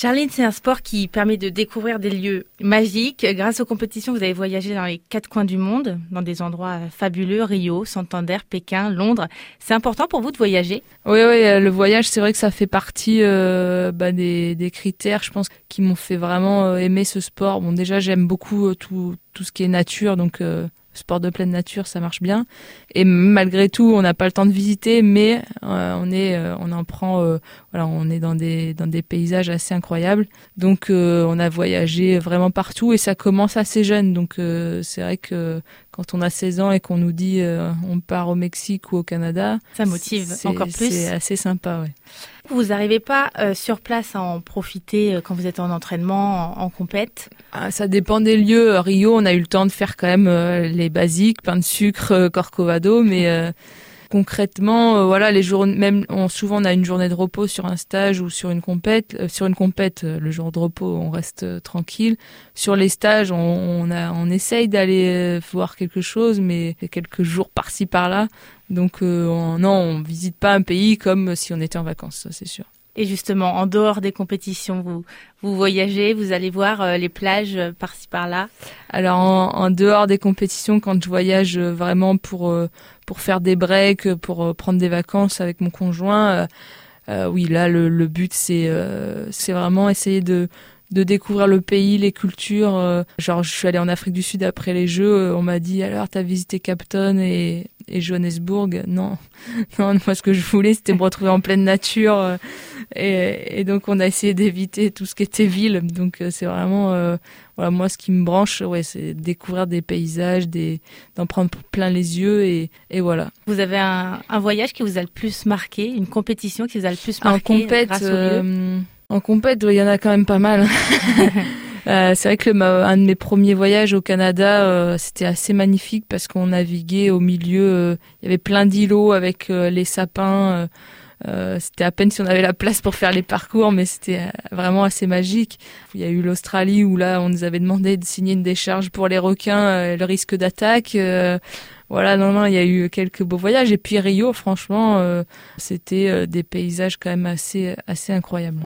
Charline, c'est un sport qui permet de découvrir des lieux magiques. Grâce aux compétitions, vous avez voyagé dans les quatre coins du monde, dans des endroits fabuleux, Rio, Santander, Pékin, Londres. C'est important pour vous de voyager? Oui, oui, euh, le voyage, c'est vrai que ça fait partie euh, bah, des, critères, je pense, qui m'ont fait vraiment euh, aimer ce sport. Bon, déjà, j'aime beaucoup tout, tout ce qui est nature, donc sport de pleine nature, ça marche bien. Et malgré tout, on n'a pas le temps de visiter, mais euh, on est, euh, on en prend, euh, voilà, on est dans des dans des paysages assez incroyables. Donc, on a voyagé vraiment partout et ça commence assez jeune. Donc, c'est vrai que quand on a 16 ans et qu'on nous dit on part au Mexique ou au Canada, ça motive encore plus. C'est assez sympa, ouais. Vous n'arrivez pas euh, sur place à en profiter euh, quand vous êtes en entraînement, en, compète? Ah, Ça dépend des lieux. Rio, on a eu le temps de faire quand même euh, les basiques, pain de sucre, corcovado, mais concrètement, voilà, les jours, même on, souvent on a une journée de repos sur un stage ou sur une compète. sur une compète, le jour de repos, on reste tranquille. Sur les stages, on, on, a, on essaye d'aller voir quelque chose, mais quelques jours par-ci par-là. Donc euh, non, on visite pas un pays comme si on était en vacances, ça c'est sûr. Et justement, en dehors des compétitions, vous, vous voyagez, vous allez voir euh, les plages euh, par-ci par-là Alors en, dehors des compétitions, quand je voyage vraiment pour pour faire des breaks, pour prendre des vacances avec mon conjoint, oui là le, le but c'est c'est vraiment essayer de de découvrir le pays, les cultures. Euh, genre, je suis allée en Afrique du Sud après les Jeux. Euh, on m'a dit alors, t'as visité Capton et, et Johannesburg? Non, non. Moi, ce que je voulais, c'était me retrouver en pleine nature. Euh, et, et, donc, on a essayé d'éviter tout ce qui était ville. Donc, c'est vraiment, voilà, moi, ce qui me branche, ouais, c'est découvrir des paysages, des, d'en prendre plein les yeux et, et voilà. Vous avez un, un, voyage qui vous a le plus marqué, une compétition qui vous a le plus marqué en compète, grâce en compète, il y en a quand même pas mal. euh, c'est vrai que le, un de mes premiers voyages au Canada, euh, c'était assez magnifique parce qu'on naviguait au milieu, euh, il y avait plein d'îlots avec euh, les sapins. c'était à peine si on avait la place pour faire les parcours, mais c'était vraiment assez magique. Il y a eu l'Australie où là, on nous avait demandé de signer une décharge pour les requins, le risque d'attaque voilà, non, non, il y a eu quelques beaux voyages. Et puis Rio, franchement, c'était des paysages quand même assez, assez incroyables.